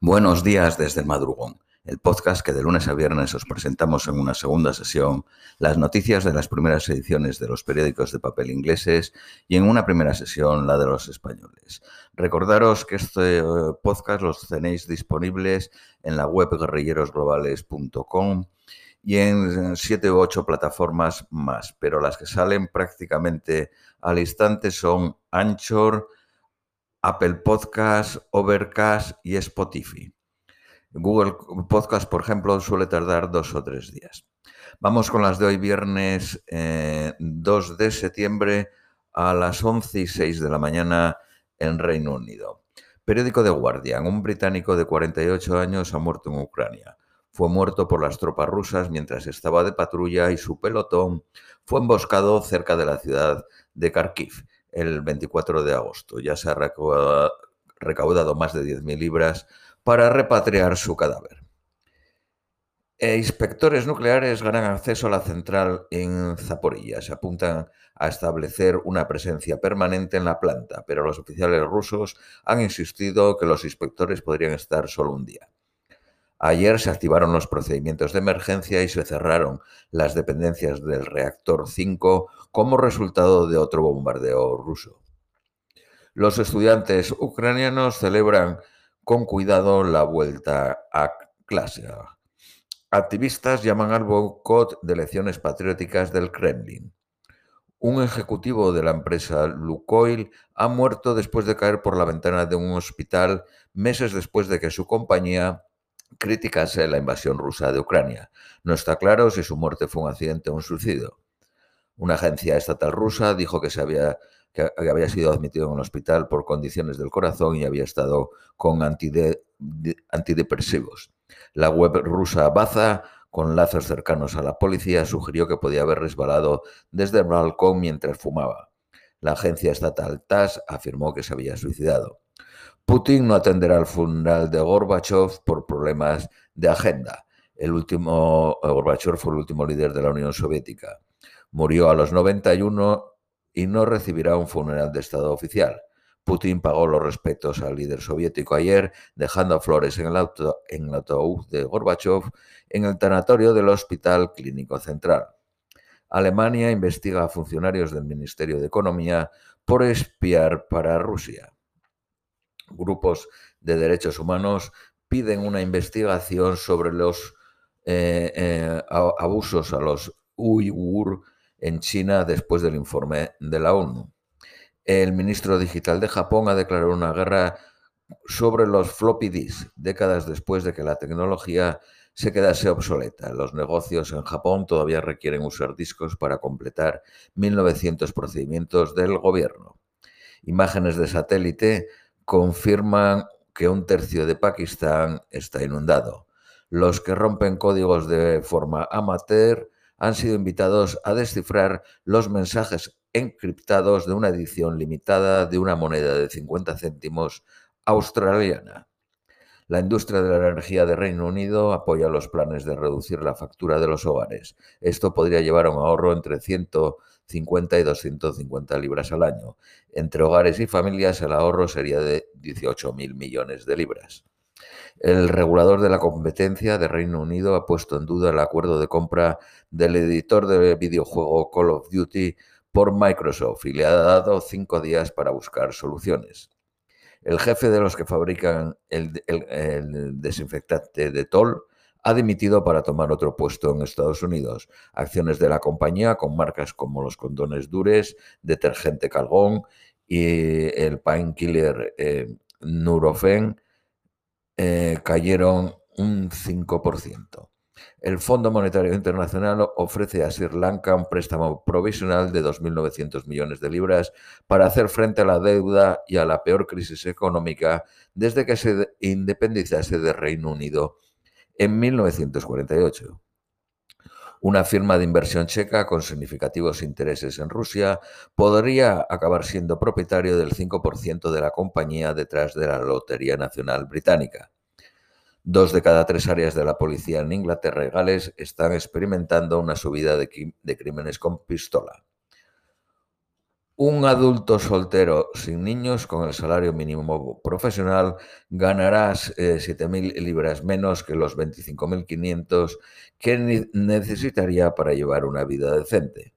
Buenos días desde el madrugón, el podcast que de lunes a viernes os presentamos en una segunda sesión las noticias de las primeras ediciones de los periódicos de papel ingleses y en una primera sesión la de los españoles. Recordaros que este eh, podcast los tenéis disponibles en la web guerrillerosglobales.com y en siete u ocho plataformas más, pero las que salen prácticamente al instante son Anchor, Apple Podcast, Overcast y Spotify. Google Podcast, por ejemplo, suele tardar dos o tres días. Vamos con las de hoy, viernes 2 eh, de septiembre a las 11 y 6 de la mañana en Reino Unido. Periódico The Guardian. Un británico de 48 años ha muerto en Ucrania. Fue muerto por las tropas rusas mientras estaba de patrulla y su pelotón fue emboscado cerca de la ciudad de Kharkiv el 24 de agosto. Ya se ha recaudado más de 10.000 libras para repatriar su cadáver. E inspectores nucleares ganan acceso a la central en Zaporilla. Se apuntan a establecer una presencia permanente en la planta, pero los oficiales rusos han insistido que los inspectores podrían estar solo un día. Ayer se activaron los procedimientos de emergencia y se cerraron las dependencias del reactor 5 como resultado de otro bombardeo ruso. Los estudiantes ucranianos celebran con cuidado la vuelta a clase. Activistas llaman al boicot de elecciones patrióticas del Kremlin. Un ejecutivo de la empresa Lukoil ha muerto después de caer por la ventana de un hospital meses después de que su compañía criticase la invasión rusa de Ucrania. No está claro si su muerte fue un accidente o un suicidio. Una agencia estatal rusa dijo que, se había, que había sido admitido en un hospital por condiciones del corazón y había estado con antidepresivos. La web rusa Baza, con lazos cercanos a la policía, sugirió que podía haber resbalado desde el balcón mientras fumaba. La agencia estatal TASS afirmó que se había suicidado. Putin no atenderá al funeral de Gorbachev por problemas de agenda. El último eh, Gorbachev fue el último líder de la Unión Soviética. Murió a los 91 y no recibirá un funeral de Estado oficial. Putin pagó los respetos al líder soviético ayer, dejando flores en el, auto, en el de Gorbachev en el tanatorio del Hospital Clínico Central. Alemania investiga a funcionarios del Ministerio de Economía por espiar para Rusia grupos de derechos humanos piden una investigación sobre los eh, eh, abusos a los uigur en China después del informe de la ONU. El ministro digital de Japón ha declarado una guerra sobre los floppy disks, décadas después de que la tecnología se quedase obsoleta. Los negocios en Japón todavía requieren usar discos para completar 1900 procedimientos del gobierno. Imágenes de satélite confirman que un tercio de Pakistán está inundado. Los que rompen códigos de forma amateur han sido invitados a descifrar los mensajes encriptados de una edición limitada de una moneda de 50 céntimos australiana. La industria de la energía de Reino Unido apoya los planes de reducir la factura de los hogares. Esto podría llevar a un ahorro entre 100 50 y 250 libras al año. Entre hogares y familias el ahorro sería de 18.000 millones de libras. El regulador de la competencia de Reino Unido ha puesto en duda el acuerdo de compra del editor de videojuego Call of Duty por Microsoft y le ha dado cinco días para buscar soluciones. El jefe de los que fabrican el, el desinfectante de Toll ha dimitido para tomar otro puesto en Estados Unidos. Acciones de la compañía con marcas como los condones Dures, detergente Calgón y el painkiller eh, Nurofen eh, cayeron un 5%. El Fondo Monetario Internacional ofrece a Sri Lanka un préstamo provisional de 2.900 millones de libras para hacer frente a la deuda y a la peor crisis económica desde que se independizase del Reino Unido en 1948. Una firma de inversión checa con significativos intereses en Rusia podría acabar siendo propietario del 5% de la compañía detrás de la Lotería Nacional Británica. Dos de cada tres áreas de la policía en Inglaterra y Gales están experimentando una subida de, crímenes con pistola. Un adulto soltero sin niños con el salario mínimo profesional ganará 7.000 eh, libras menos que los 25.500 que necesitaría para llevar una vida decente.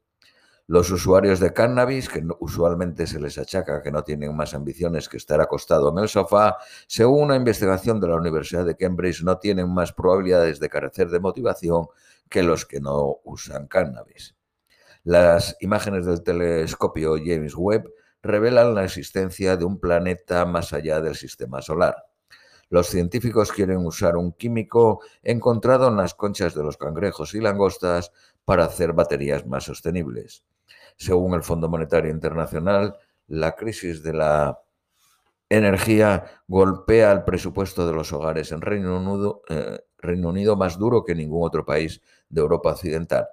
Los usuarios de cannabis, que usualmente se les achaca que no tienen más ambiciones que estar acostado en el sofá, según una investigación de la Universidad de Cambridge, no tienen más probabilidades de carecer de motivación que los que no usan cannabis. Las imágenes del telescopio James Webb revelan la existencia de un planeta más allá del sistema solar. Los científicos quieren usar un químico encontrado en las conchas de los cangrejos y langostas para hacer baterías más sostenibles. Según el Fondo Monetario Internacional, la crisis de la energía golpea el presupuesto de los hogares en Reino Unido, eh, Reino Unido más duro que ningún otro país de Europa Occidental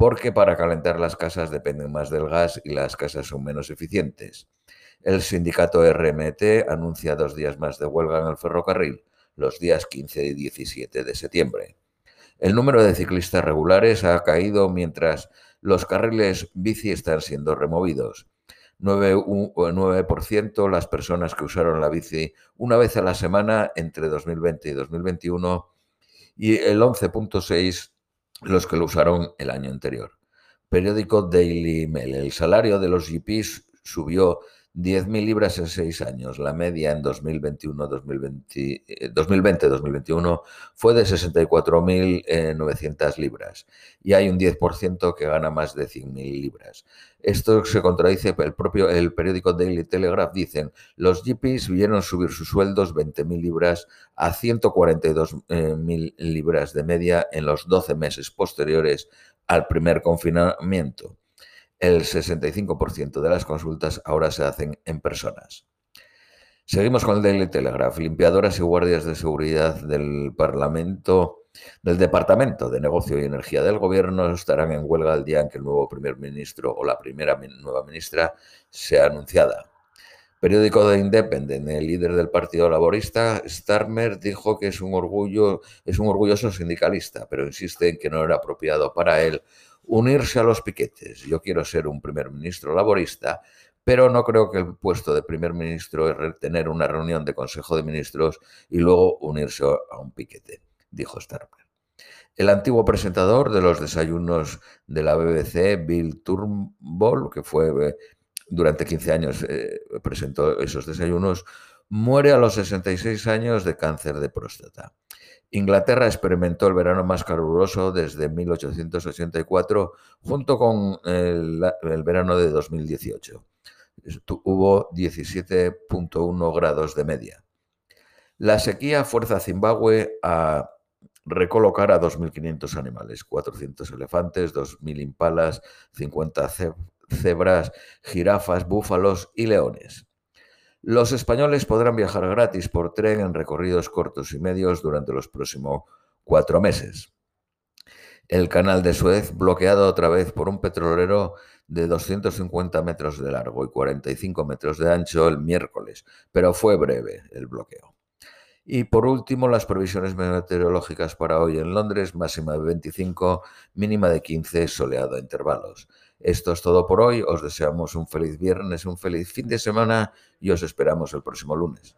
porque para calentar las casas dependen más del gas y las casas son menos eficientes. El sindicato RMT anuncia dos días más de huelga en el ferrocarril, los días 15 y 17 de septiembre. El número de ciclistas regulares ha caído mientras los carriles bici están siendo removidos. 9%, las personas que usaron la bici una vez a la semana entre 2020 y 2021 y el 11.6% los que lo usaron el año anterior. Periódico Daily Mail. El salario de los GPs subió 10.000 libras en seis años. La media en 2020-2021 eh, fue de 64.900 libras y hay un 10% que gana más de 100.000 libras. Esto se contradice, el propio el periódico Daily Telegraph dicen, los GPs vieron subir sus sueldos 20.000 libras a 142.000 libras de media en los 12 meses posteriores al primer confinamiento el 65% de las consultas ahora se hacen en personas. Seguimos con el Daily Telegraph. Limpiadoras y guardias de seguridad del Parlamento, del Departamento de Negocio y Energía del Gobierno estarán en huelga el día en que el nuevo primer ministro o la primera nueva ministra sea anunciada. Periódico de Independent, el líder del Partido Laborista, Starmer, dijo que es un orgulloso sindicalista, pero insiste en que no era apropiado para él unirse a los piquetes. Yo quiero ser un primer ministro laborista, pero no creo que el puesto de primer ministro es tener una reunión de Consejo de Ministros y luego unirse a un piquete, dijo Starmer. El antiguo presentador de los desayunos de la BBC, Bill Turnbull, que fue eh, durante 15 años eh, presentó esos desayunos, muere a los 66 años de cáncer de próstata. Inglaterra experimentó el verano más caluroso desde 1884 junto con el, verano de 2018. Hubo 17.1 grados de media. La sequía fuerza a Zimbabue a recolocar a 2.500 animales, 400 elefantes, 2.000 impalas, 50 cebras, jirafas, búfalos y leones. Los españoles podrán viajar gratis por tren en recorridos cortos y medios durante los próximos cuatro meses. El canal de Suez bloqueado otra vez por un petrolero de 250 metros de largo y 45 metros de ancho el miércoles, pero fue breve el bloqueo. Y por último, las previsiones meteorológicas para hoy en Londres, máxima de 25, mínima de 15, soleado a intervalos. Esto es todo por hoy. Os deseamos un feliz viernes, un feliz fin de semana y os esperamos el próximo lunes.